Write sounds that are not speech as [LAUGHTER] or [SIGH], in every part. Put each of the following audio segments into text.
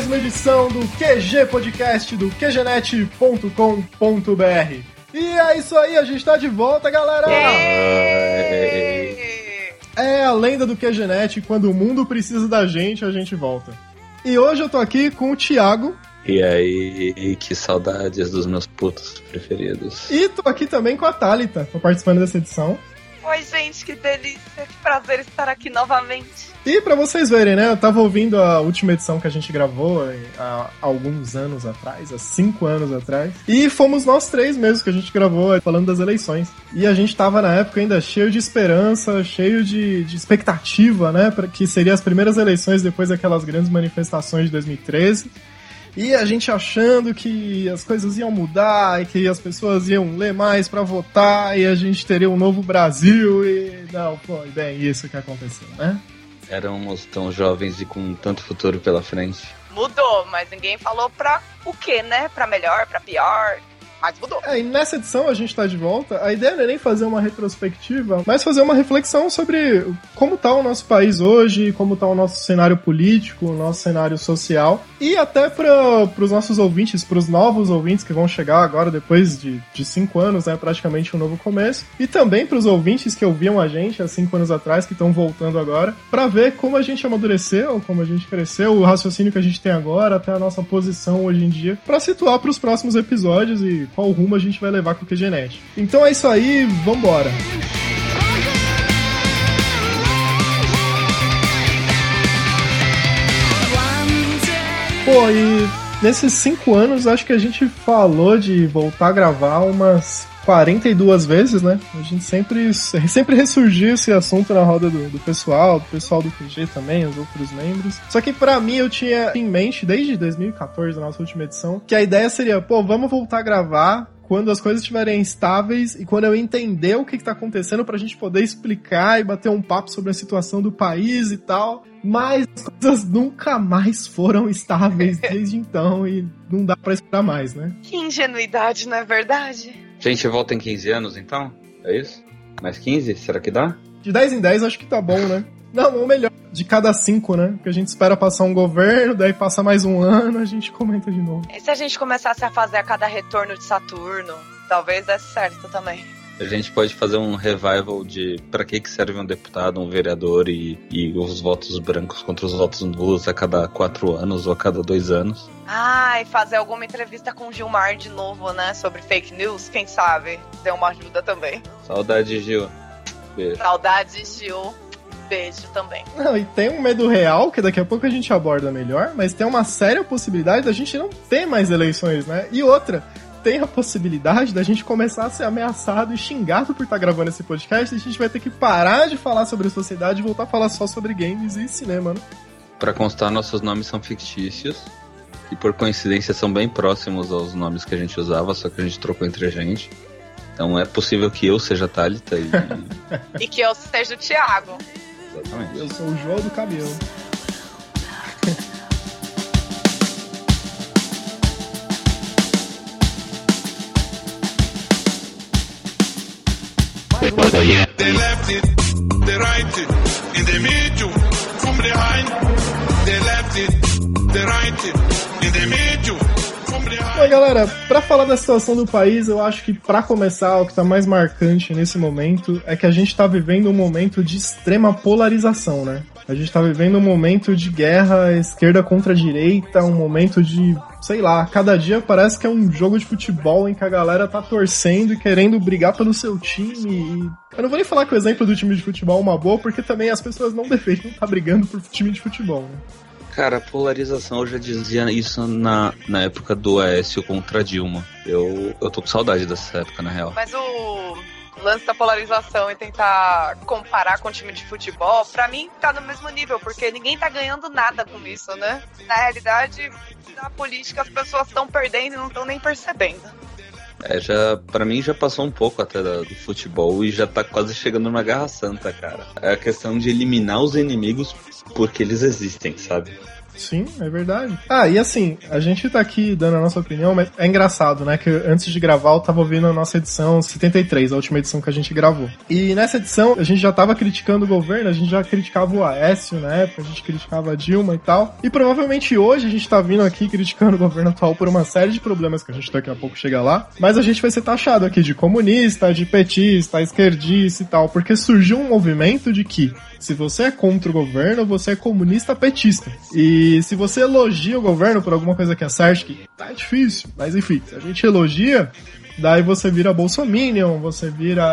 Mais uma edição do QG Podcast do QGNet.com.br. E é isso aí, a gente tá de volta, galera! É a lenda do QGNet, quando o mundo precisa da gente, a gente volta. E hoje eu tô aqui com o Thiago. E aí, que saudades dos meus putos preferidos. E tô aqui também com a Thalita, tô participando dessa edição. Oi, gente, que delícia, que prazer estar aqui novamente. E pra vocês verem, né? Eu tava ouvindo a última edição que a gente gravou há alguns anos atrás, há cinco anos atrás. E fomos nós três mesmo que a gente gravou falando das eleições. E a gente tava na época ainda cheio de esperança, cheio de, de expectativa, né? Que seriam as primeiras eleições depois daquelas grandes manifestações de 2013. E a gente achando que as coisas iam mudar e que as pessoas iam ler mais para votar e a gente teria um novo Brasil e não foi bem isso que aconteceu, né? Éramos tão jovens e com tanto futuro pela frente. Mudou, mas ninguém falou pra o quê, né? Pra melhor, pra pior mas mudou. É, e nessa edição a gente tá de volta. A ideia não é nem fazer uma retrospectiva, mas fazer uma reflexão sobre como tá o nosso país hoje, como tá o nosso cenário político, o nosso cenário social. E até para os nossos ouvintes, para os novos ouvintes que vão chegar agora depois de, de cinco anos, né? Praticamente um novo começo. E também para os ouvintes que ouviam a gente há cinco anos atrás, que estão voltando agora, para ver como a gente amadureceu, como a gente cresceu, o raciocínio que a gente tem agora, até a nossa posição hoje em dia, para situar para os próximos episódios e qual rumo a gente vai levar com o QGNet. Então é isso aí, vambora! Pô, e nesses cinco anos acho que a gente falou de voltar a gravar umas 42 vezes, né? A gente sempre, [LAUGHS] sempre ressurgiu esse assunto na roda do, do pessoal, do pessoal do QG também, os outros membros. Só que para mim eu tinha em mente, desde 2014, na nossa última edição, que a ideia seria, pô, vamos voltar a gravar quando as coisas estiverem estáveis e quando eu entender o que está acontecendo para a gente poder explicar e bater um papo sobre a situação do país e tal. Mas as coisas nunca mais foram estáveis [LAUGHS] desde então e não dá para esperar mais, né? Que ingenuidade, não é verdade? Gente, volta em 15 anos então? É isso? Mais 15? Será que dá? De 10 em 10 acho que tá bom, né? Não, ou melhor, de cada cinco, né? Porque a gente espera passar um governo, daí passa mais um ano, a gente comenta de novo. E se a gente começasse a fazer a cada retorno de Saturno? Talvez desse certo também. A gente pode fazer um revival de para que, que serve um deputado, um vereador e, e os votos brancos contra os votos nulos a cada quatro anos ou a cada dois anos. Ah, e fazer alguma entrevista com o Gilmar de novo, né? Sobre fake news, quem sabe? Deu uma ajuda também. Saudade, Gil. Beijo. Saudade, Gil beijo também. Não, e tem um medo real, que daqui a pouco a gente aborda melhor, mas tem uma séria possibilidade da gente não ter mais eleições, né? E outra, tem a possibilidade da gente começar a ser ameaçado e xingado por estar gravando esse podcast e a gente vai ter que parar de falar sobre sociedade e voltar a falar só sobre games e cinema, né? Pra constar, nossos nomes são fictícios e por coincidência são bem próximos aos nomes que a gente usava, só que a gente trocou entre a gente. Então é possível que eu seja Thalita e. [LAUGHS] e que eu seja o Thiago. Exatamente. Eu sou o João do caminhão. They left it, they right it, from behind. They left it, they right it, galera, para falar da situação do país, eu acho que para começar, o que tá mais marcante nesse momento é que a gente tá vivendo um momento de extrema polarização, né? A gente tá vivendo um momento de guerra esquerda contra direita, um momento de, sei lá, cada dia parece que é um jogo de futebol em que a galera tá torcendo e querendo brigar pelo seu time. E... Eu não vou nem falar que o exemplo do time de futebol é uma boa, porque também as pessoas não [LAUGHS] deveriam estar tá brigando por time de futebol, né? Cara, a polarização eu já dizia isso na, na época do Aécio contra Dilma. Eu, eu tô com saudade dessa época, na real. Mas o lance da polarização e tentar comparar com o time de futebol, pra mim tá no mesmo nível, porque ninguém tá ganhando nada com isso, né? Na realidade, na política as pessoas estão perdendo e não estão nem percebendo. É, já, pra mim já passou um pouco até do futebol e já tá quase chegando numa garra santa, cara. É a questão de eliminar os inimigos porque eles existem, sabe? Sim, é verdade. Ah, e assim, a gente tá aqui dando a nossa opinião, mas é engraçado, né? Que antes de gravar eu tava ouvindo a nossa edição 73, a última edição que a gente gravou. E nessa edição a gente já tava criticando o governo, a gente já criticava o Aécio na época, a gente criticava a Dilma e tal. E provavelmente hoje a gente tá vindo aqui criticando o governo atual por uma série de problemas que a gente daqui a pouco chega lá. Mas a gente vai ser taxado aqui de comunista, de petista, esquerdista e tal, porque surgiu um movimento de que se você é contra o governo, você é comunista petista. E se você elogia o governo por alguma coisa que acerte, que tá difícil, mas enfim, se a gente elogia, daí você vira bolsominion, você vira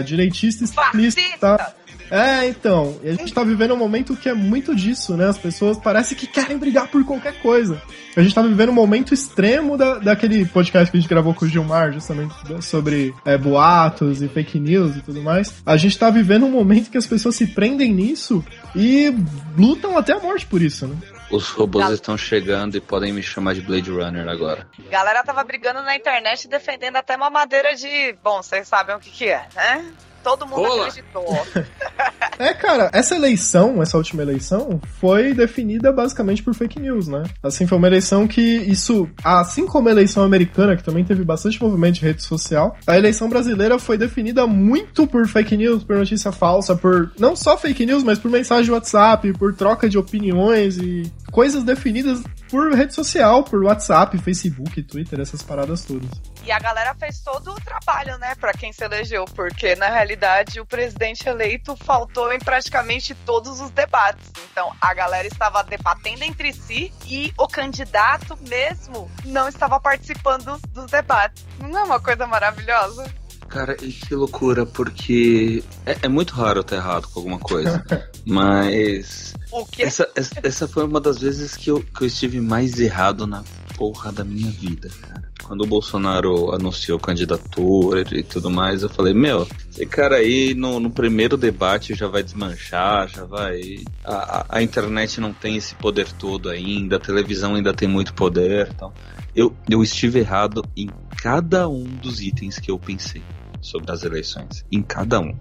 uh, direitista extremista, tá? É, então, a gente tá vivendo um momento que é muito disso, né? As pessoas parece que querem brigar por qualquer coisa. A gente tá vivendo um momento extremo da, daquele podcast que a gente gravou com o Gilmar, justamente sobre é, boatos e fake news e tudo mais. A gente tá vivendo um momento que as pessoas se prendem nisso e lutam até a morte por isso, né? Os robôs Gal... estão chegando e podem me chamar de Blade Runner agora. Galera tava brigando na internet defendendo até uma madeira de. Bom, vocês sabem o que, que é, né? Todo mundo Olá. acreditou. [LAUGHS] é, cara, essa eleição, essa última eleição, foi definida basicamente por fake news, né? Assim, foi uma eleição que isso, assim como a eleição americana, que também teve bastante movimento de rede social, a eleição brasileira foi definida muito por fake news, por notícia falsa, por não só fake news, mas por mensagem de WhatsApp, por troca de opiniões e coisas definidas por rede social, por WhatsApp, Facebook, Twitter, essas paradas todas. E a galera fez todo o trabalho, né, para quem se elegeu, porque na realidade o presidente eleito faltou em praticamente todos os debates. Então a galera estava debatendo entre si e o candidato mesmo não estava participando dos debates. Não é uma coisa maravilhosa? Cara, e que loucura, porque é, é muito raro eu ter errado com alguma coisa. [LAUGHS] mas. O quê? Essa, essa, essa, foi uma das vezes que eu, que eu estive mais errado na porra da minha vida, cara. Quando o Bolsonaro anunciou candidatura e tudo mais, eu falei, meu, esse cara aí no, no primeiro debate já vai desmanchar, já vai. A, a, a, internet não tem esse poder todo ainda, a televisão ainda tem muito poder. Então, eu, eu estive errado em cada um dos itens que eu pensei sobre as eleições. Em cada um.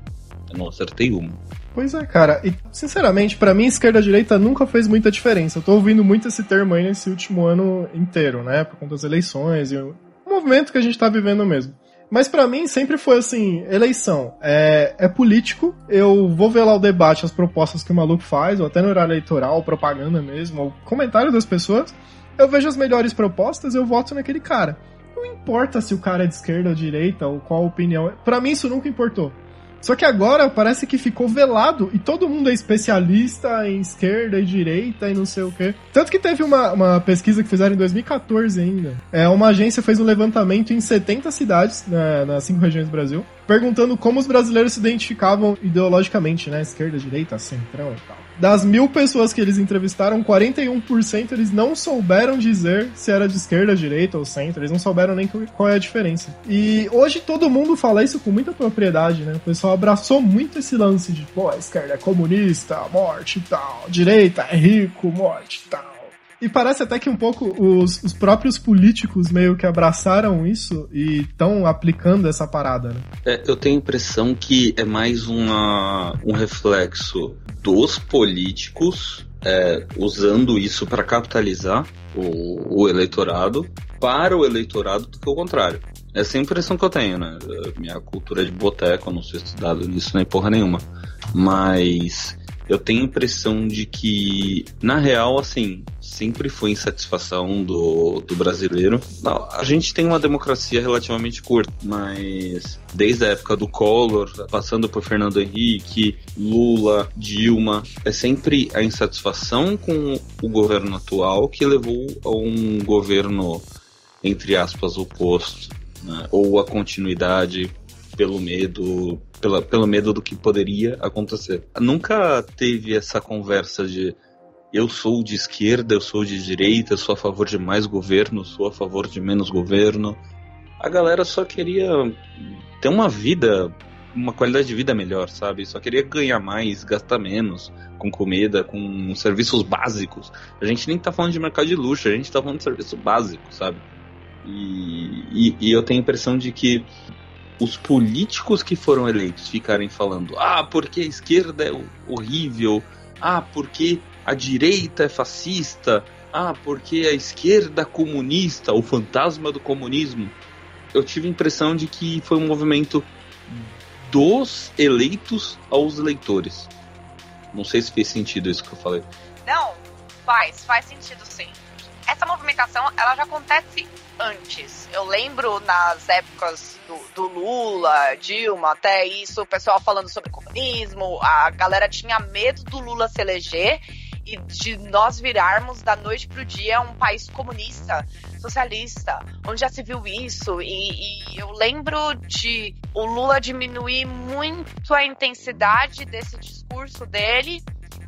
Eu não acertei uma. Pois é, cara. E, sinceramente, para mim, esquerda-direita nunca fez muita diferença. Eu tô ouvindo muito esse termo aí nesse último ano inteiro, né? Por conta das eleições e o movimento que a gente tá vivendo mesmo. Mas para mim sempre foi assim, eleição é, é político, eu vou ver lá o debate, as propostas que o maluco faz, ou até no horário eleitoral, propaganda mesmo, ou comentário das pessoas, eu vejo as melhores propostas, eu voto naquele cara. Não importa se o cara é de esquerda ou direita, ou qual opinião. Para mim isso nunca importou. Só que agora parece que ficou velado e todo mundo é especialista em esquerda e direita e não sei o quê. Tanto que teve uma, uma pesquisa que fizeram em 2014 ainda. É, uma agência fez um levantamento em 70 cidades, né, nas cinco regiões do Brasil, perguntando como os brasileiros se identificavam ideologicamente, né? Esquerda, direita, centrão e tal. Das mil pessoas que eles entrevistaram, 41% eles não souberam dizer se era de esquerda, direita ou centro. Eles não souberam nem qual é a diferença. E hoje todo mundo fala isso com muita propriedade, né? O pessoal abraçou muito esse lance de, pô, a esquerda é comunista, morte e tal. Direita é rico, morte e tal. E parece até que um pouco os, os próprios políticos meio que abraçaram isso e estão aplicando essa parada, né? É, eu tenho a impressão que é mais uma, um reflexo dos políticos é, usando isso para capitalizar o, o, eleitorado para o eleitorado do que o contrário. Essa é a impressão que eu tenho, né? Minha cultura é de boteco, eu não sou estudado nisso nem porra nenhuma. Mas eu tenho a impressão de que, na real, assim, sempre foi insatisfação do, do brasileiro. Não, a gente tem uma democracia relativamente curta, mas desde a época do Collor, passando por Fernando Henrique, Lula, Dilma, é sempre a insatisfação com o governo atual que levou a um governo, entre aspas, oposto, né? ou a continuidade pelo medo, pela, pelo medo do que poderia acontecer. Nunca teve essa conversa de eu sou de esquerda, eu sou de direita, sou a favor de mais governo, sou a favor de menos governo. A galera só queria ter uma vida, uma qualidade de vida melhor, sabe? Só queria ganhar mais, gastar menos com comida, com serviços básicos. A gente nem tá falando de mercado de luxo, a gente tá falando de serviço básico, sabe? E, e, e eu tenho a impressão de que os políticos que foram eleitos ficarem falando: ah, porque a esquerda é horrível, ah, porque a direita é fascista, ah, porque a esquerda comunista, o fantasma do comunismo. Eu tive a impressão de que foi um movimento dos eleitos aos eleitores. Não sei se fez sentido isso que eu falei. Não, faz, faz sentido sim. Essa movimentação, ela já acontece antes. Eu lembro nas épocas do, do, Lula, Dilma, até isso, o pessoal falando sobre comunismo, a galera tinha medo do Lula se eleger e de nós virarmos da noite pro dia um país comunista, socialista, onde já se viu isso. E, e eu lembro de o Lula diminuir muito a intensidade desse discurso dele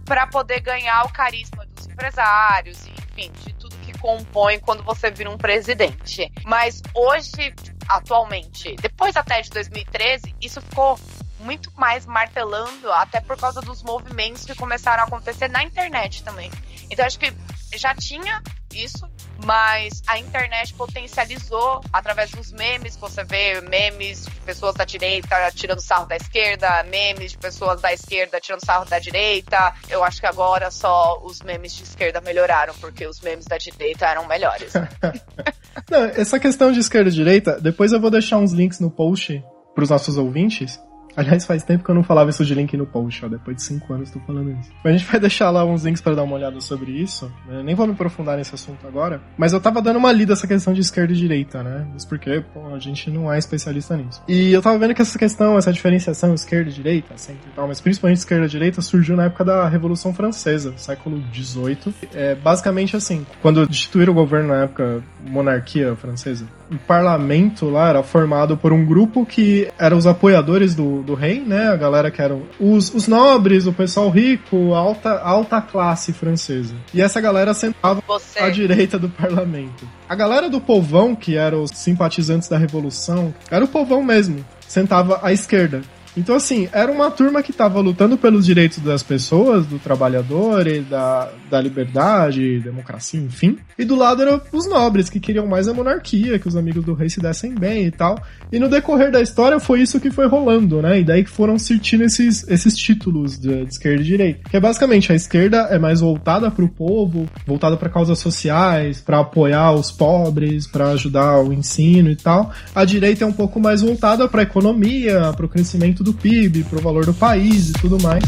para poder ganhar o carisma dos empresários, enfim, de compõe quando você vira um presidente. Mas hoje, atualmente, depois até de 2013, isso ficou muito mais martelando, até por causa dos movimentos que começaram a acontecer na internet também. Então acho que já tinha isso, mas a internet potencializou através dos memes. Você vê memes de pessoas da direita tirando sarro da esquerda, memes de pessoas da esquerda tirando sarro da direita. Eu acho que agora só os memes de esquerda melhoraram, porque os memes da direita eram melhores. [LAUGHS] Não, essa questão de esquerda e direita, depois eu vou deixar uns links no post para os nossos ouvintes Aliás, faz tempo que eu não falava isso de link no post, ó. Depois de 5 anos tô falando isso. Mas a gente vai deixar lá uns links para dar uma olhada sobre isso. Né? Nem vou me aprofundar nesse assunto agora. Mas eu tava dando uma lida essa questão de esquerda e direita, né? Isso porque, pô, a gente não é especialista nisso. E eu tava vendo que essa questão, essa diferenciação esquerda e direita, centro e tal, mas principalmente esquerda e direita, surgiu na época da Revolução Francesa, século XVIII. É basicamente assim, quando instituíram o governo na época, monarquia francesa, o parlamento lá era formado por um grupo que eram os apoiadores do, do rei, né? A galera que eram os, os nobres, o pessoal rico, a alta, alta classe francesa. E essa galera sentava Você. à direita do parlamento. A galera do povão, que eram os simpatizantes da revolução, era o povão mesmo, sentava à esquerda. Então, assim, era uma turma que estava lutando pelos direitos das pessoas, do trabalhador e da, da liberdade, democracia, enfim. E do lado eram os nobres, que queriam mais a monarquia, que os amigos do rei se dessem bem e tal. E no decorrer da história foi isso que foi rolando, né? E daí que foram surtindo esses, esses títulos de, de esquerda e direita. Que é basicamente a esquerda é mais voltada para o povo, voltada para causas sociais, para apoiar os pobres, para ajudar o ensino e tal. A direita é um pouco mais voltada para a economia, para o crescimento do PIB, pro valor do país e tudo mais.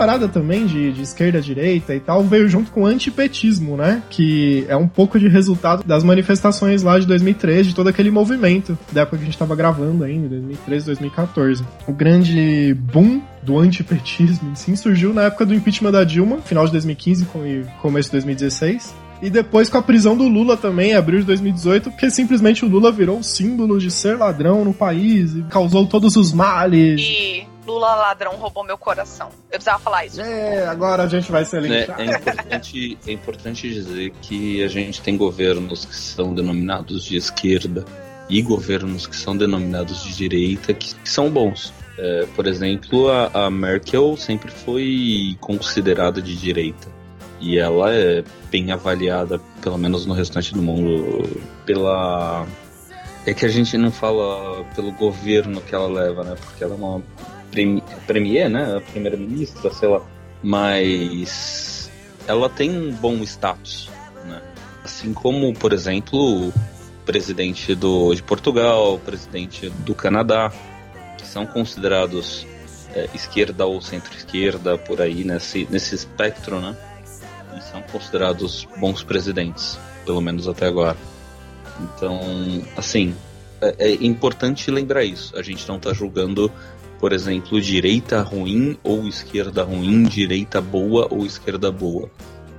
Parada também de, de esquerda, direita e tal veio junto com o antipetismo, né? Que é um pouco de resultado das manifestações lá de 2013, de todo aquele movimento da época que a gente tava gravando ainda, 2013, 2014. O grande boom do antipetismo, sim, surgiu na época do impeachment da Dilma, final de 2015 e começo de 2016. E depois com a prisão do Lula também, em abril de 2018, porque simplesmente o Lula virou o símbolo de ser ladrão no país e causou todos os males. E Lula ladrão roubou meu coração. Eu precisava falar isso. É, agora a gente vai ser é, é, importante, é importante dizer que a gente tem governos que são denominados de esquerda e governos que são denominados de direita que, que são bons. É, por exemplo, a, a Merkel sempre foi considerada de direita e ela é bem avaliada, pelo menos no restante do mundo, pela. É que a gente não fala pelo governo que ela leva, né? Porque ela é uma premier, né? A primeira-ministra, sei lá. Mas ela tem um bom status, né? Assim como, por exemplo, o presidente do, de Portugal, o presidente do Canadá, que são considerados é, esquerda ou centro-esquerda, por aí, nesse, nesse espectro, né? E são considerados bons presidentes, pelo menos até agora. Então, assim, é, é importante lembrar isso. A gente não está julgando por exemplo, direita ruim ou esquerda ruim, direita boa ou esquerda boa.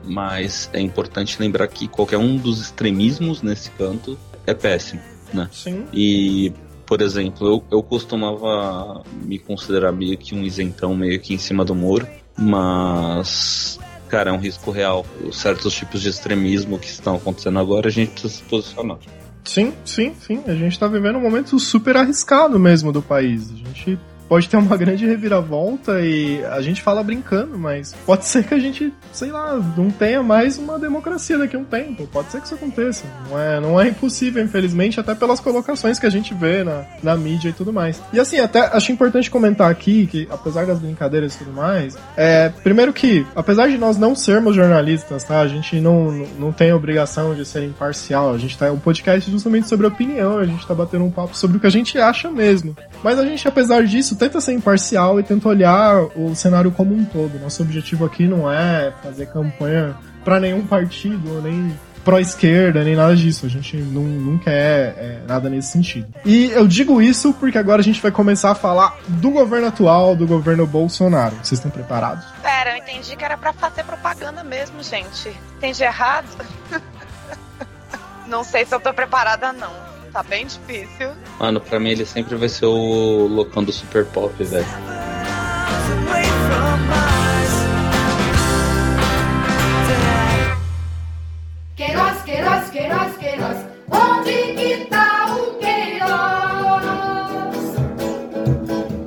Mas é importante lembrar que qualquer um dos extremismos nesse canto é péssimo, né? Sim. E Por exemplo, eu, eu costumava me considerar meio que um isentão, meio que em cima do muro, mas cara, é um risco real. Certos tipos de extremismo que estão acontecendo agora, a gente precisa se posicionar. Sim, sim, sim. A gente tá vivendo um momento super arriscado mesmo do país. A gente pode ter uma [LAUGHS] grande reviravolta e a gente fala brincando, mas pode ser que a gente, sei lá, não tenha mais uma democracia daqui a um tempo. Pode ser que isso aconteça. Não é, não é impossível, infelizmente, até pelas colocações que a gente vê na, na mídia e tudo mais. E assim, até acho importante comentar aqui que, apesar das brincadeiras e tudo mais, é, primeiro que, apesar de nós não sermos jornalistas, tá? A gente não, não tem obrigação de ser imparcial. A gente tá um podcast justamente sobre opinião, a gente tá batendo um papo sobre o que a gente acha mesmo. Mas a gente, apesar disso, tenta ser imparcial e tenta olhar o cenário como um todo. Nosso objetivo aqui não é fazer campanha para nenhum partido, nem pró-esquerda, nem nada disso. A gente não, não quer é, nada nesse sentido. E eu digo isso porque agora a gente vai começar a falar do governo atual, do governo Bolsonaro. Vocês estão preparados? Pera, eu entendi que era para fazer propaganda mesmo, gente. Entendi errado? [LAUGHS] não sei se eu tô preparada, não. Tá bem difícil. Mano, pra mim ele sempre vai ser o loucão do super pop, velho. Queiroz, Queiroz, Queiroz, Queiroz, onde que tá o Queiroz?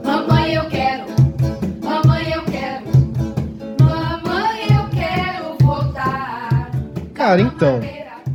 Mamãe, eu quero, mamãe, eu quero, mamãe, eu quero voltar. Cara, então,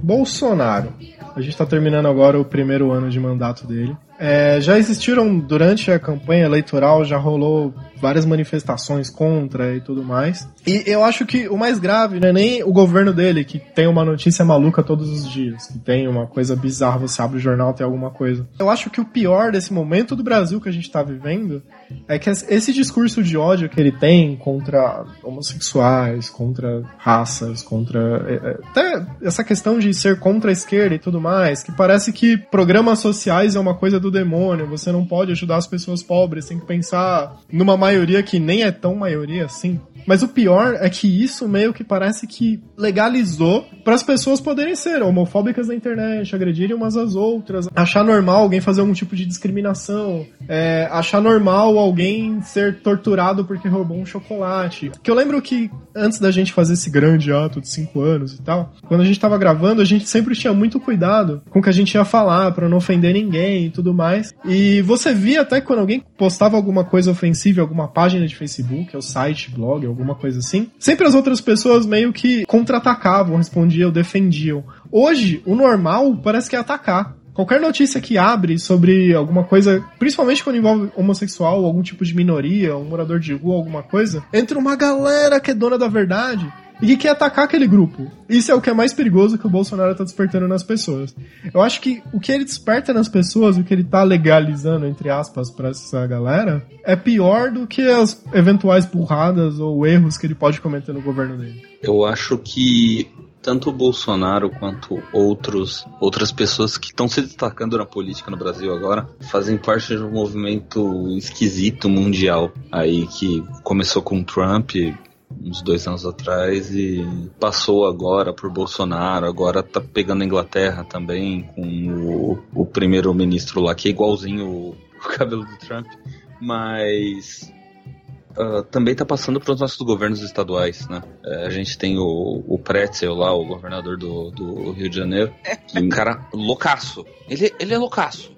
Bolsonaro a gente está terminando agora o primeiro ano de mandato dele. É, já existiram durante a campanha eleitoral, já rolou várias manifestações contra e tudo mais. E eu acho que o mais grave não é nem o governo dele, que tem uma notícia maluca todos os dias, que tem uma coisa bizarra, você abre o jornal tem alguma coisa. Eu acho que o pior desse momento do Brasil que a gente está vivendo é que esse discurso de ódio que ele tem contra homossexuais, contra raças, contra. É, é, até essa questão de ser contra a esquerda e tudo mais, que parece que programas sociais é uma coisa do demônio, você não pode ajudar as pessoas pobres, tem que pensar numa maioria que nem é tão maioria assim. Mas o pior é que isso meio que parece que legalizou para as pessoas poderem ser homofóbicas na internet, agredirem umas às outras, achar normal alguém fazer algum tipo de discriminação, é, achar normal alguém ser torturado porque roubou um chocolate. Que eu lembro que antes da gente fazer esse grande ato de 5 anos e tal, quando a gente tava gravando, a gente sempre tinha muito cuidado com o que a gente ia falar para não ofender ninguém e tudo mais. E você via até quando alguém postava alguma coisa ofensiva, alguma página de Facebook, ou site, blog, alguma coisa assim, sempre as outras pessoas meio que contra-atacavam, respondiam, defendiam. Hoje, o normal parece que é atacar. Qualquer notícia que abre sobre alguma coisa, principalmente quando envolve homossexual, algum tipo de minoria, um morador de rua, alguma coisa, entra uma galera que é dona da verdade e que quer atacar aquele grupo. Isso é o que é mais perigoso que o Bolsonaro tá despertando nas pessoas. Eu acho que o que ele desperta nas pessoas, o que ele tá legalizando, entre aspas, pra essa galera, é pior do que as eventuais burradas ou erros que ele pode cometer no governo dele. Eu acho que tanto o Bolsonaro quanto outros, outras pessoas que estão se destacando na política no Brasil agora fazem parte de um movimento esquisito mundial aí que começou com Trump uns dois anos atrás e passou agora por Bolsonaro, agora tá pegando a Inglaterra também com o, o primeiro-ministro lá que é igualzinho o, [LAUGHS] o cabelo do Trump, mas uh, também está passando para os nossos governos estaduais, né? Uh, a gente tem o, o Pretzel lá, o governador do, do Rio de Janeiro, que é um cara loucaço. Ele, ele é loucaço.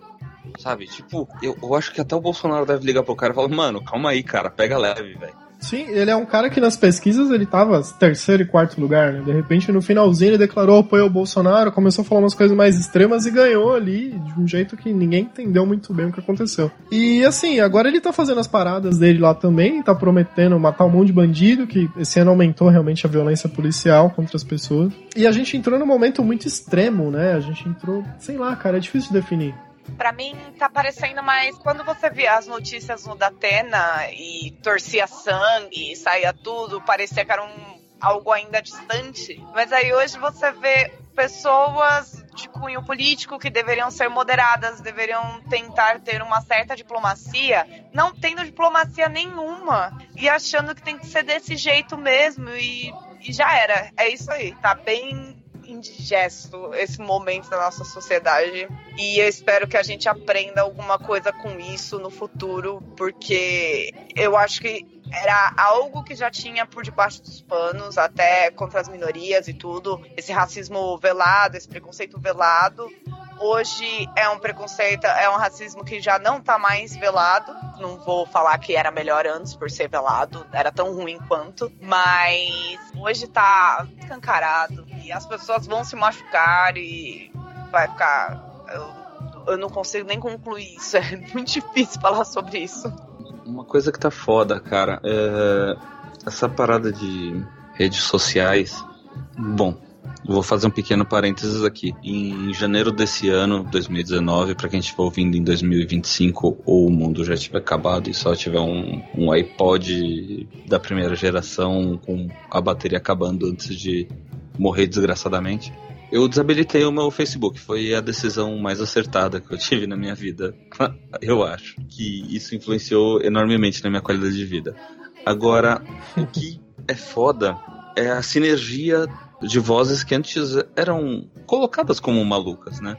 Sabe? Tipo, eu, eu acho que até o Bolsonaro deve ligar pro cara e falar, mano, calma aí, cara, pega leve, velho. Sim, ele é um cara que nas pesquisas ele tava terceiro e quarto lugar, né? De repente, no finalzinho, ele declarou apoio ao Bolsonaro, começou a falar umas coisas mais extremas e ganhou ali de um jeito que ninguém entendeu muito bem o que aconteceu. E assim, agora ele tá fazendo as paradas dele lá também, tá prometendo matar um monte de bandido, que esse ano aumentou realmente a violência policial contra as pessoas. E a gente entrou num momento muito extremo, né? A gente entrou, sei lá, cara, é difícil de definir. Pra mim, tá parecendo mais quando você via as notícias no Datena e torcia sangue, saía tudo, parecia que era um, algo ainda distante. Mas aí hoje você vê pessoas de cunho político que deveriam ser moderadas, deveriam tentar ter uma certa diplomacia, não tendo diplomacia nenhuma e achando que tem que ser desse jeito mesmo e, e já era. É isso aí, tá bem indigesto esse momento da nossa sociedade. E eu espero que a gente aprenda alguma coisa com isso no futuro, porque eu acho que era algo que já tinha por debaixo dos panos, até contra as minorias e tudo, esse racismo velado, esse preconceito velado. Hoje é um preconceito, é um racismo que já não tá mais velado. Não vou falar que era melhor antes por ser velado, era tão ruim quanto, mas hoje tá escancarado e as pessoas vão se machucar e vai ficar. Eu, eu não consigo nem concluir isso, [LAUGHS] é muito difícil falar sobre isso. Uma coisa que tá foda, cara, é essa parada de redes sociais. Bom, vou fazer um pequeno parênteses aqui. Em janeiro desse ano, 2019, para quem estiver ouvindo em 2025 ou o mundo já tiver acabado e só tiver um, um iPod da primeira geração com a bateria acabando antes de morrer desgraçadamente. Eu desabilitei o meu Facebook, foi a decisão mais acertada que eu tive na minha vida. [LAUGHS] Eu acho que isso influenciou enormemente na minha qualidade de vida. Agora, o que é foda é a sinergia de vozes que antes eram colocadas como malucas, né?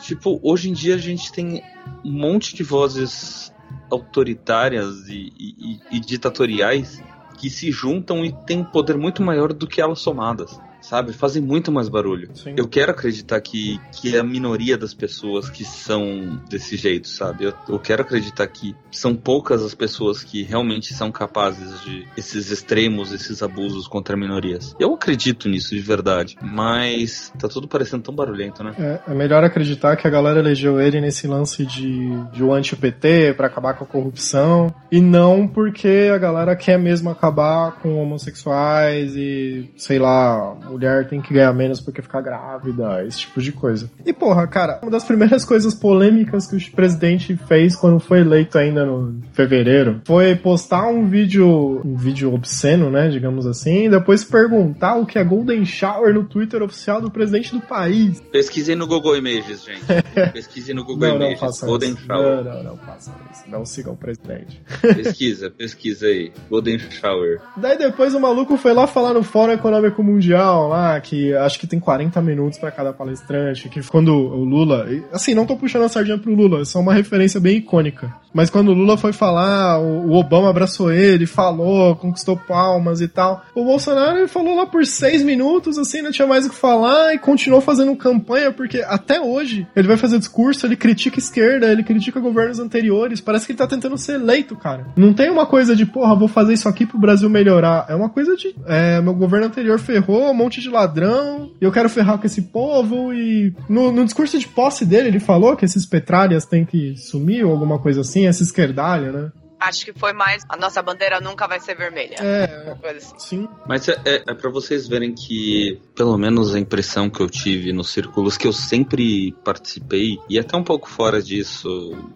Tipo, hoje em dia a gente tem um monte de vozes autoritárias e, e, e ditatoriais que se juntam e têm um poder muito maior do que elas somadas sabe? Fazem muito mais barulho. Sim. Eu quero acreditar que, que é a minoria das pessoas que são desse jeito, sabe? Eu, eu quero acreditar que são poucas as pessoas que realmente são capazes de esses extremos, esses abusos contra minorias. Eu acredito nisso de verdade, mas tá tudo parecendo tão barulhento, né? É, é melhor acreditar que a galera elegeu ele nesse lance de, de um anti-PT para acabar com a corrupção e não porque a galera quer mesmo acabar com homossexuais e, sei lá, mulher tem que ganhar menos porque ficar grávida, esse tipo de coisa. E porra, cara, uma das primeiras [LAUGHS] coisas polêmicas que o presidente fez quando foi eleito ainda no fevereiro foi postar um vídeo, um vídeo obsceno, né, digamos assim, e depois perguntar o que é Golden Shower no Twitter oficial do presidente do país. Pesquisei no Google Images, gente. [LAUGHS] Pesquisei no Google não, Images. Não Golden isso. Shower. Não, não, não faça isso. Não siga o presidente. [LAUGHS] Pesquisa, pesquisa aí. Golden Shower. Daí depois o maluco foi lá falar no Fórum Econômico Mundial lá, que acho que tem 40 minutos para cada palestrante, que quando o Lula. Assim, não tô puxando a sardinha pro Lula, é só uma referência bem icônica. Mas quando o Lula foi falar, o Obama abraçou ele, falou, conquistou palmas e tal. O Bolsonaro ele falou lá por seis minutos, assim, não tinha mais o que falar e continuou fazendo campanha, porque até hoje ele vai fazer discurso, ele critica esquerda, ele critica governos anteriores, parece que ele tá tentando ser eleito, cara. Não tem uma coisa de, porra, vou fazer isso aqui pro Brasil melhorar. É uma coisa de, é, meu governo anterior ferrou, um monte de ladrão, eu quero ferrar com esse povo, e no, no discurso de posse dele ele falou que esses petralhas têm que sumir ou alguma coisa assim, essa esquerdalha, né? Acho que foi mais a nossa bandeira nunca vai ser vermelha. É, assim. sim. Mas é, é, é para vocês verem que, pelo menos a impressão que eu tive nos círculos que eu sempre participei, e até um pouco fora disso,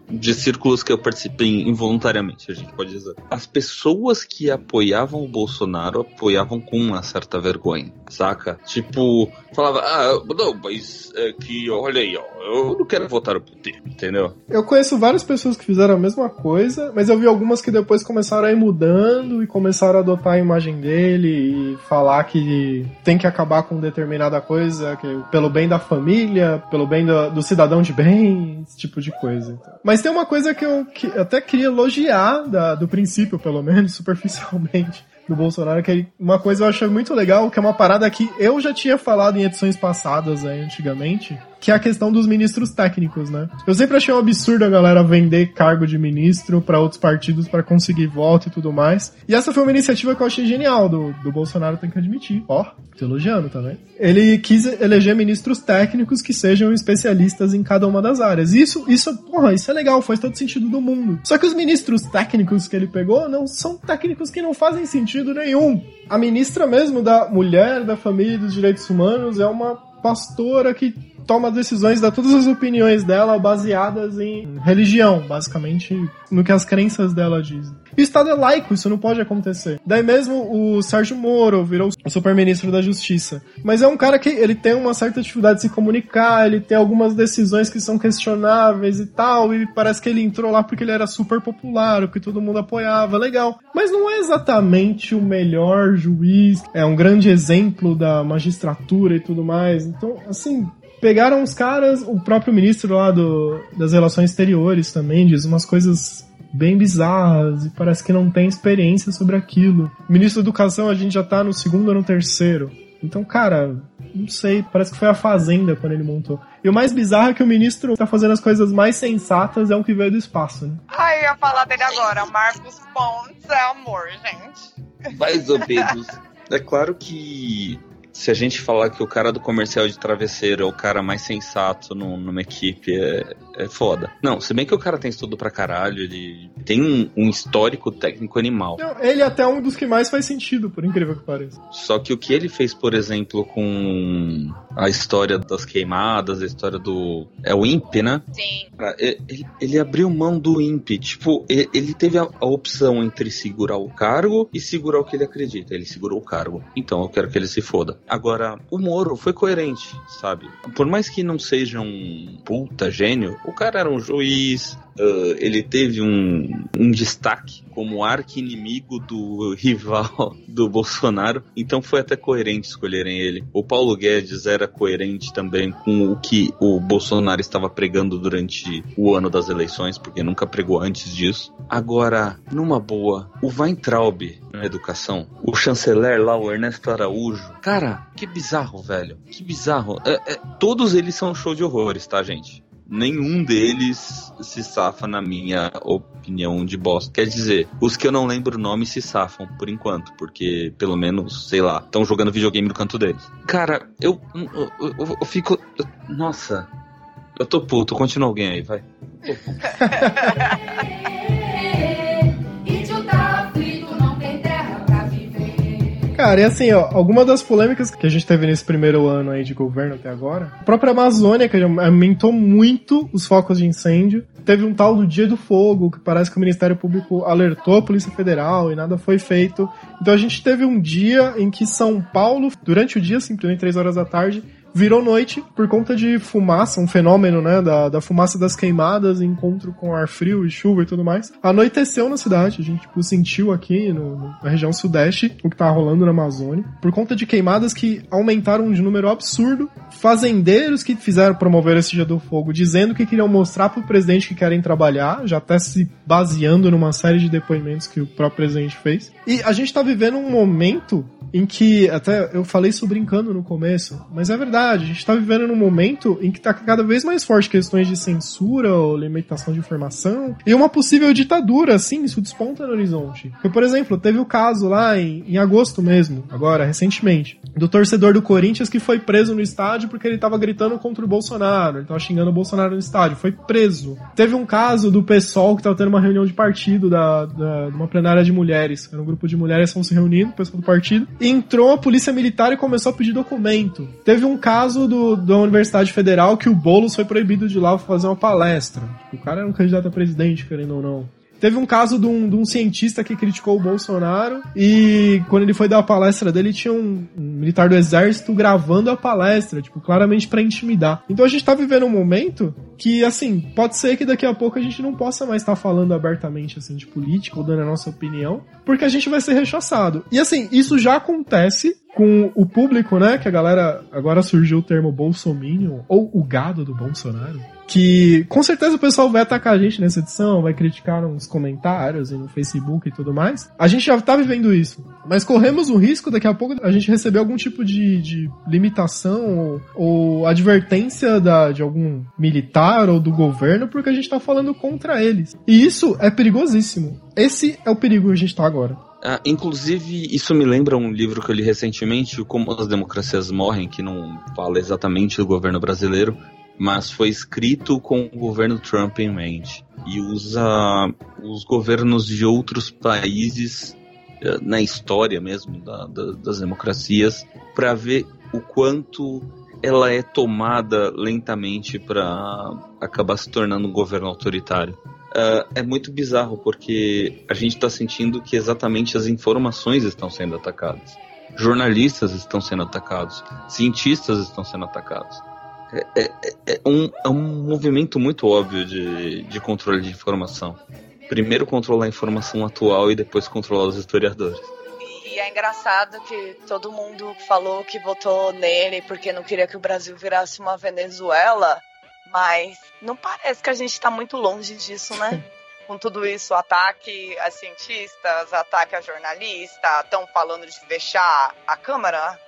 de círculos que eu participei involuntariamente, a gente pode dizer. As pessoas que apoiavam o Bolsonaro apoiavam com uma certa vergonha, saca? Tipo, falava, ah, não, mas é que, olha aí, ó, eu não quero votar o PT, entendeu? Eu conheço várias pessoas que fizeram a mesma coisa, mas eu vi algumas que depois começaram a ir mudando e começaram a adotar a imagem dele e falar que tem que acabar com determinada coisa, que pelo bem da família, pelo bem do, do cidadão de bem, esse tipo de coisa. Mas tem uma coisa que eu, que até queria elogiar da, do princípio, pelo menos, [LAUGHS] superficialmente do Bolsonaro, que uma coisa eu acho muito legal, que é uma parada que eu já tinha falado em edições passadas aí, antigamente, que é a questão dos ministros técnicos, né? Eu sempre achei um absurdo a galera vender cargo de ministro para outros partidos para conseguir voto e tudo mais. E essa foi uma iniciativa que eu achei genial do, do Bolsonaro, tem que admitir. Ó, tô elogiando também. Ele quis eleger ministros técnicos que sejam especialistas em cada uma das áreas. Isso, isso, porra, isso é legal, faz todo sentido do mundo. Só que os ministros técnicos que ele pegou não são técnicos que não fazem sentido nenhum. A ministra mesmo da Mulher, da Família e dos Direitos Humanos é uma pastora que toma decisões, dá todas as opiniões dela baseadas em religião, basicamente no que as crenças dela dizem. E o Estado é laico, isso não pode acontecer. Daí mesmo o Sérgio Moro virou o super-ministro da Justiça. Mas é um cara que ele tem uma certa dificuldade de se comunicar, ele tem algumas decisões que são questionáveis e tal, e parece que ele entrou lá porque ele era super popular, porque todo mundo apoiava, legal. Mas não é exatamente o melhor juiz, é um grande exemplo da magistratura e tudo mais. Então, assim, pegaram os caras, o próprio ministro lá do, das relações exteriores também diz umas coisas bem bizarras e parece que não tem experiência sobre aquilo. Ministro da Educação a gente já tá no segundo ou no terceiro. Então, cara, não sei, parece que foi a Fazenda quando ele montou. E o mais bizarro é que o ministro tá fazendo as coisas mais sensatas, é um que veio do espaço, né? Ai, eu ia falar dele agora. Marcos Pontes é amor, gente. Mais ou menos. É claro que se a gente falar que o cara do comercial de travesseiro é o cara mais sensato no, numa equipe, é, é foda. Não, se bem que o cara tem estudo pra caralho, ele tem um, um histórico técnico animal. Não, ele é até um dos que mais faz sentido, por incrível que pareça. Só que o que ele fez, por exemplo, com a história das queimadas, a história do. É o INPE, né? Sim. Ele, ele abriu mão do INPE. Tipo, ele, ele teve a, a opção entre segurar o cargo e segurar o que ele acredita. Ele segurou o cargo. Então eu quero que ele se foda. Agora, o Moro foi coerente, sabe? Por mais que não seja um puta gênio, o cara era um juiz, Uh, ele teve um, um destaque como arqui-inimigo do [LAUGHS] rival do Bolsonaro, então foi até coerente escolherem ele. O Paulo Guedes era coerente também com o que o Bolsonaro estava pregando durante o ano das eleições, porque nunca pregou antes disso. Agora, numa boa, o Weintraub na educação, o chanceler lá, o Ernesto Araújo, cara, que bizarro, velho, que bizarro. É, é, todos eles são show de horrores, tá, gente? Nenhum deles se safa, na minha opinião, de bosta. Quer dizer, os que eu não lembro o nome se safam, por enquanto, porque pelo menos, sei lá, estão jogando videogame no canto deles. Cara, eu, eu, eu, eu fico. Nossa, eu tô puto, continua alguém aí, vai. [LAUGHS] Cara, e assim, ó, alguma das polêmicas que a gente teve nesse primeiro ano aí de governo até agora, a própria Amazônia, que aumentou muito os focos de incêndio, teve um tal do Dia do Fogo, que parece que o Ministério Público alertou a Polícia Federal e nada foi feito. Então a gente teve um dia em que São Paulo, durante o dia, simplesmente três horas da tarde, virou noite por conta de fumaça, um fenômeno, né, da, da fumaça das queimadas, encontro com ar frio e chuva e tudo mais. Anoiteceu na cidade, a gente tipo, sentiu aqui no, na região sudeste o que tá rolando na Amazônia, por conta de queimadas que aumentaram de número absurdo. Fazendeiros que fizeram promover esse dia do fogo, dizendo que queriam mostrar pro presidente que querem trabalhar, já até se baseando numa série de depoimentos que o próprio presidente fez. E a gente tá vivendo um momento em que, até eu falei isso brincando no começo, mas é verdade, a gente tá vivendo num momento em que tá cada vez mais forte questões de censura ou limitação de informação e uma possível ditadura, assim, isso desponta no horizonte. Porque, por exemplo, teve o caso lá em, em agosto mesmo, agora, recentemente, do torcedor do Corinthians que foi preso no estádio porque ele tava gritando contra o Bolsonaro, ele tava xingando o Bolsonaro no estádio, foi preso. Teve um caso do pessoal que tava tendo uma reunião de partido da, da, uma plenária de mulheres, era um grupo de mulheres que estão se reunindo, pessoal do partido, entrou a polícia militar e começou a pedir documento. Teve um caso do, da Universidade Federal que o Boulos foi proibido de lá fazer uma palestra. O cara era um candidato a presidente, querendo ou não. Teve um caso de um, de um, cientista que criticou o Bolsonaro e quando ele foi dar a palestra dele, tinha um, um militar do exército gravando a palestra, tipo, claramente para intimidar. Então a gente tá vivendo um momento que, assim, pode ser que daqui a pouco a gente não possa mais estar tá falando abertamente, assim, de política ou dando a nossa opinião, porque a gente vai ser rechaçado. E, assim, isso já acontece com o público, né, que a galera, agora surgiu o termo bolsominion, ou o gado do Bolsonaro, que com certeza o pessoal vai atacar a gente nessa edição, vai criticar nos comentários e no Facebook e tudo mais. A gente já tá vivendo isso. Mas corremos o risco daqui a pouco a gente receber algum tipo de, de limitação ou, ou advertência da, de algum militar ou do governo porque a gente tá falando contra eles. E isso é perigosíssimo. Esse é o perigo que a gente tá agora. Ah, inclusive, isso me lembra um livro que eu li recentemente, Como as Democracias Morrem, que não fala exatamente do governo brasileiro, mas foi escrito com o governo Trump em mente e usa os governos de outros países eh, na história mesmo da, da, das democracias para ver o quanto ela é tomada lentamente para acabar se tornando um governo autoritário. Uh, é muito bizarro porque a gente está sentindo que exatamente as informações estão sendo atacadas. Jornalistas estão sendo atacados, cientistas estão sendo atacados. É, é, é, um, é um movimento muito óbvio de, de controle de informação. Primeiro controlar a informação atual e depois controlar os historiadores. E é engraçado que todo mundo falou que votou nele porque não queria que o Brasil virasse uma Venezuela, mas não parece que a gente está muito longe disso, né? [LAUGHS] Com tudo isso, ataque a cientistas, ataque a jornalista, estão falando de fechar a Câmara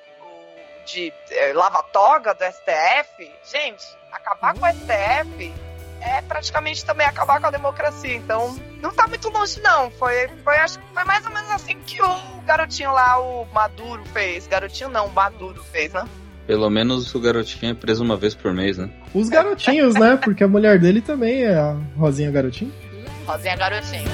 de é, lava-toga do STF. Gente, acabar com o STF é praticamente também acabar com a democracia. Então, não tá muito longe, não. Foi, foi, acho, foi mais ou menos assim que o garotinho lá, o Maduro, fez. Garotinho não, o Maduro fez, né? Pelo menos o garotinho é preso uma vez por mês, né? Os garotinhos, né? Porque a mulher dele também é a Rosinha Garotinho. Rosinha Garotinho.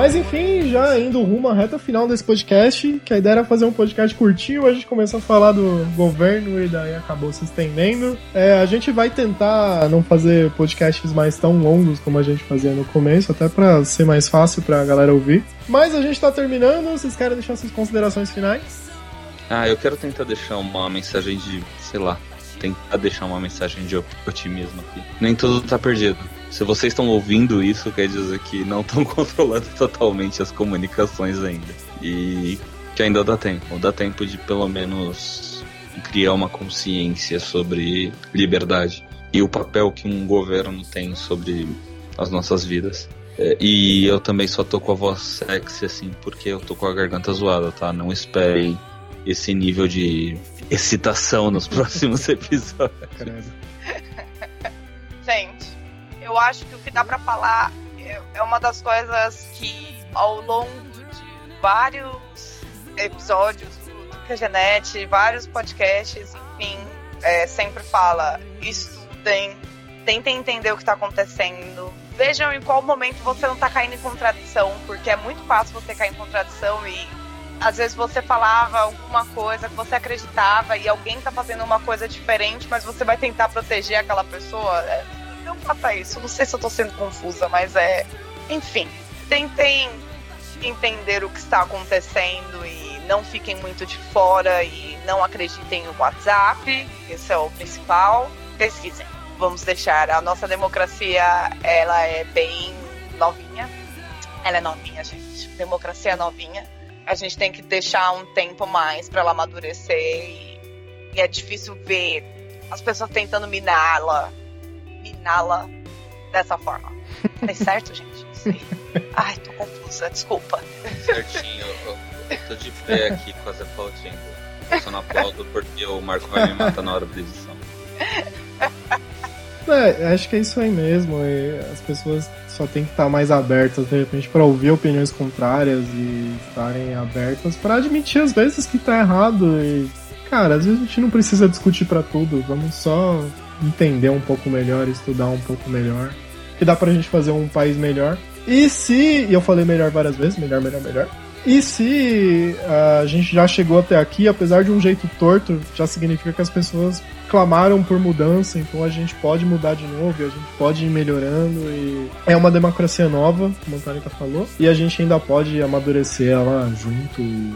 Mas enfim, já indo rumo à reta final desse podcast, que a ideia era fazer um podcast curtinho, a gente começou a falar do governo e daí acabou se estendendo. É, a gente vai tentar não fazer podcasts mais tão longos como a gente fazia no começo, até para ser mais fácil pra galera ouvir. Mas a gente tá terminando, vocês querem deixar suas considerações finais? Ah, eu quero tentar deixar uma mensagem de, sei lá, tentar deixar uma mensagem de otimismo aqui. Nem tudo tá perdido. Se vocês estão ouvindo isso, quer dizer que não estão [LAUGHS] controlando totalmente as comunicações ainda. E que ainda dá tempo. Dá tempo de pelo menos criar uma consciência sobre liberdade e o papel que um governo tem sobre as nossas vidas. É, e eu também só tô com a voz sexy assim porque eu tô com a garganta zoada, tá? Não esperem esse nível de excitação nos próximos [LAUGHS] episódios. Gente, eu acho que o que dá para falar é, é uma das coisas que ao longo de vários episódios do Que Genete, vários podcasts, enfim, é, sempre fala: estudem, tentem entender o que está acontecendo, vejam em qual momento você não está caindo em contradição, porque é muito fácil você cair em contradição e às vezes você falava alguma coisa que você acreditava e alguém está fazendo uma coisa diferente, mas você vai tentar proteger aquela pessoa. É, não faça isso. Não sei se eu tô sendo confusa, mas é. Enfim, tentem entender o que está acontecendo e não fiquem muito de fora e não acreditem no WhatsApp. Esse é o principal. Pesquisem. Vamos deixar a nossa democracia, ela é bem novinha. Ela é novinha, gente. Democracia é novinha. A gente tem que deixar um tempo mais para ela amadurecer e, e é difícil ver as pessoas tentando miná-la terminá-la dessa forma. Falei [LAUGHS] certo, gente? Sei. Ai, tô confusa, desculpa. Certinho, eu, eu tô de pé aqui quase aplaudindo. Eu só não aplaudo porque o Marco vai me matar na hora da edição. É, acho que é isso aí mesmo. as pessoas só tem que estar mais abertas, de repente, para ouvir opiniões contrárias e estarem abertas para admitir às vezes que tá errado. E, cara, às vezes a gente não precisa discutir para tudo. Vamos só entender um pouco melhor, estudar um pouco melhor, que dá pra gente fazer um país melhor. E se, e eu falei melhor várias vezes, melhor, melhor, melhor. E se a gente já chegou até aqui, apesar de um jeito torto, já significa que as pessoas clamaram por mudança, então a gente pode mudar de novo, e a gente pode ir melhorando e é uma democracia nova, como a Tânica falou, e a gente ainda pode amadurecer ela junto. E,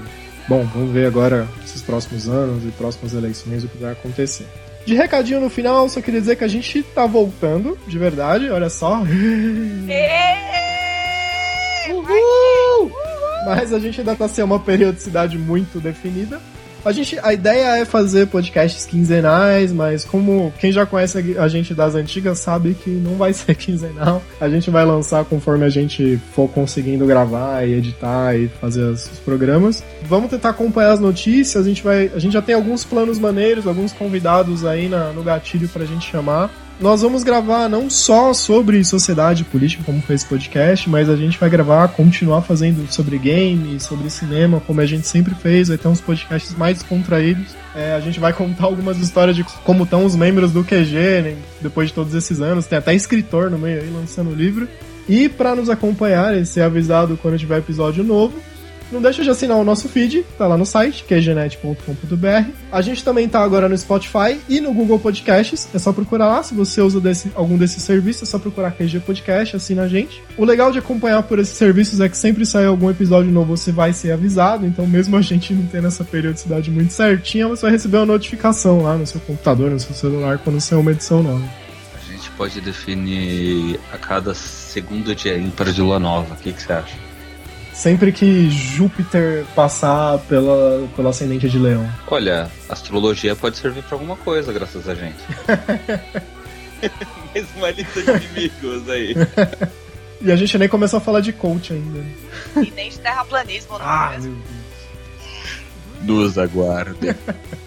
bom, vamos ver agora esses próximos anos e próximas eleições o que vai acontecer. De recadinho no final, só queria dizer que a gente tá voltando, de verdade, olha só. Uhul! Mas a gente ainda tá sem uma periodicidade muito definida. A, gente, a ideia é fazer podcasts quinzenais, mas como quem já conhece a gente das antigas sabe que não vai [LAUGHS] ser quinzenal. A gente vai lançar conforme a gente for conseguindo gravar e editar e fazer os programas. Vamos tentar acompanhar as notícias. A gente, vai, a gente já tem alguns planos maneiros, alguns convidados aí na, no gatilho pra gente chamar. Nós vamos gravar não só sobre sociedade política, como foi esse podcast, mas a gente vai gravar, continuar fazendo sobre game, sobre cinema, como a gente sempre fez. Vai ter uns podcasts mais contraídos. É, a gente vai contar algumas histórias de como estão os membros do QG, né, depois de todos esses anos. Tem até escritor no meio aí lançando livro. E para nos acompanhar e ser avisado quando tiver episódio novo, não deixa de assinar o nosso feed, tá lá no site, que é genet.com.br. A gente também tá agora no Spotify e no Google Podcasts. É só procurar lá. Se você usa desse, algum desses serviços, é só procurar QG Podcast, assina a gente. O legal de acompanhar por esses serviços é que sempre sai algum episódio novo, você vai ser avisado. Então, mesmo a gente não tendo essa periodicidade muito certinha, você vai receber uma notificação lá no seu computador, no seu celular, quando sair uma edição nova. A gente pode definir a cada segundo dia ímpar de lua nova. O que, que você acha? Sempre que Júpiter passar pela, pela ascendente de Leão. Olha, astrologia pode servir para alguma coisa, graças a gente. [LAUGHS] Mais uma lista de inimigos aí. e a gente nem começou a falar de coach ainda. E nem de terraplanismo, não ah, é meu mesmo? Deus. Nos aguardem. [LAUGHS]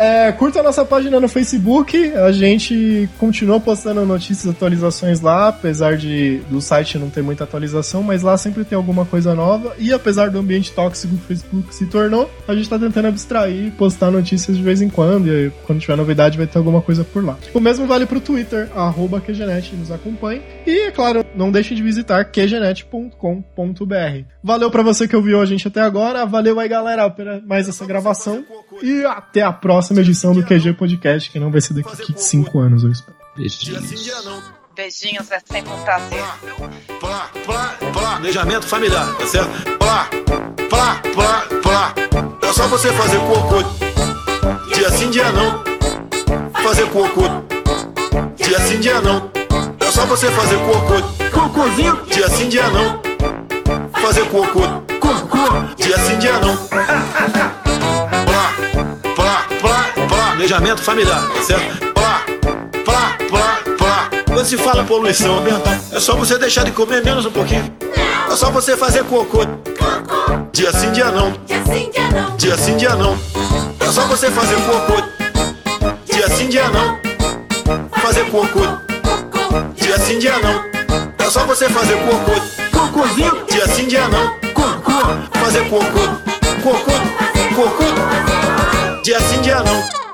É, curta a nossa página no Facebook. A gente continua postando notícias e atualizações lá, apesar de do site não ter muita atualização, mas lá sempre tem alguma coisa nova. E apesar do ambiente tóxico que o Facebook se tornou, a gente tá tentando abstrair postar notícias de vez em quando. E aí, quando tiver novidade, vai ter alguma coisa por lá. O mesmo vale pro Twitter, arroba QGNet, nos acompanhe. E, é claro, não deixe de visitar qgenet.com.br. Valeu para você que ouviu a gente até agora. Valeu aí, galera, por mais essa gravação. E até a próxima próxima edição do QG Podcast, que não vai ser daqui 5 anos, eu espero. Beijinhos. Beijinhos, é sempre um prazer. Plá, plá, planejamento familiar, tá certo? Plá, plá, plá, plá. É só você fazer cocô. Dia sim, dia não. Fazer cocô. Dia sim, dia não. É só você fazer cocô. Cocôzinho. Dia sim, dia não. Fazer cocô. Cocô. Dia sim, dia não. [LAUGHS] Planejamento familiar, certo? Plá, plá, plá, plá. Quando se fala poluição ambiental, é só você deixar de comer menos um pouquinho. É só você fazer cocô. Dia sim, dia não. Dia sim, dia não. É só você fazer cocô. Dia sim, dia não. Fazer cocô. Dia sim, dia não. É só você fazer cocô. Cocôzinho. Dia sim, dia não. Cocô. Fazer cocô. Cocô. Cocô. Dia sim, dia não.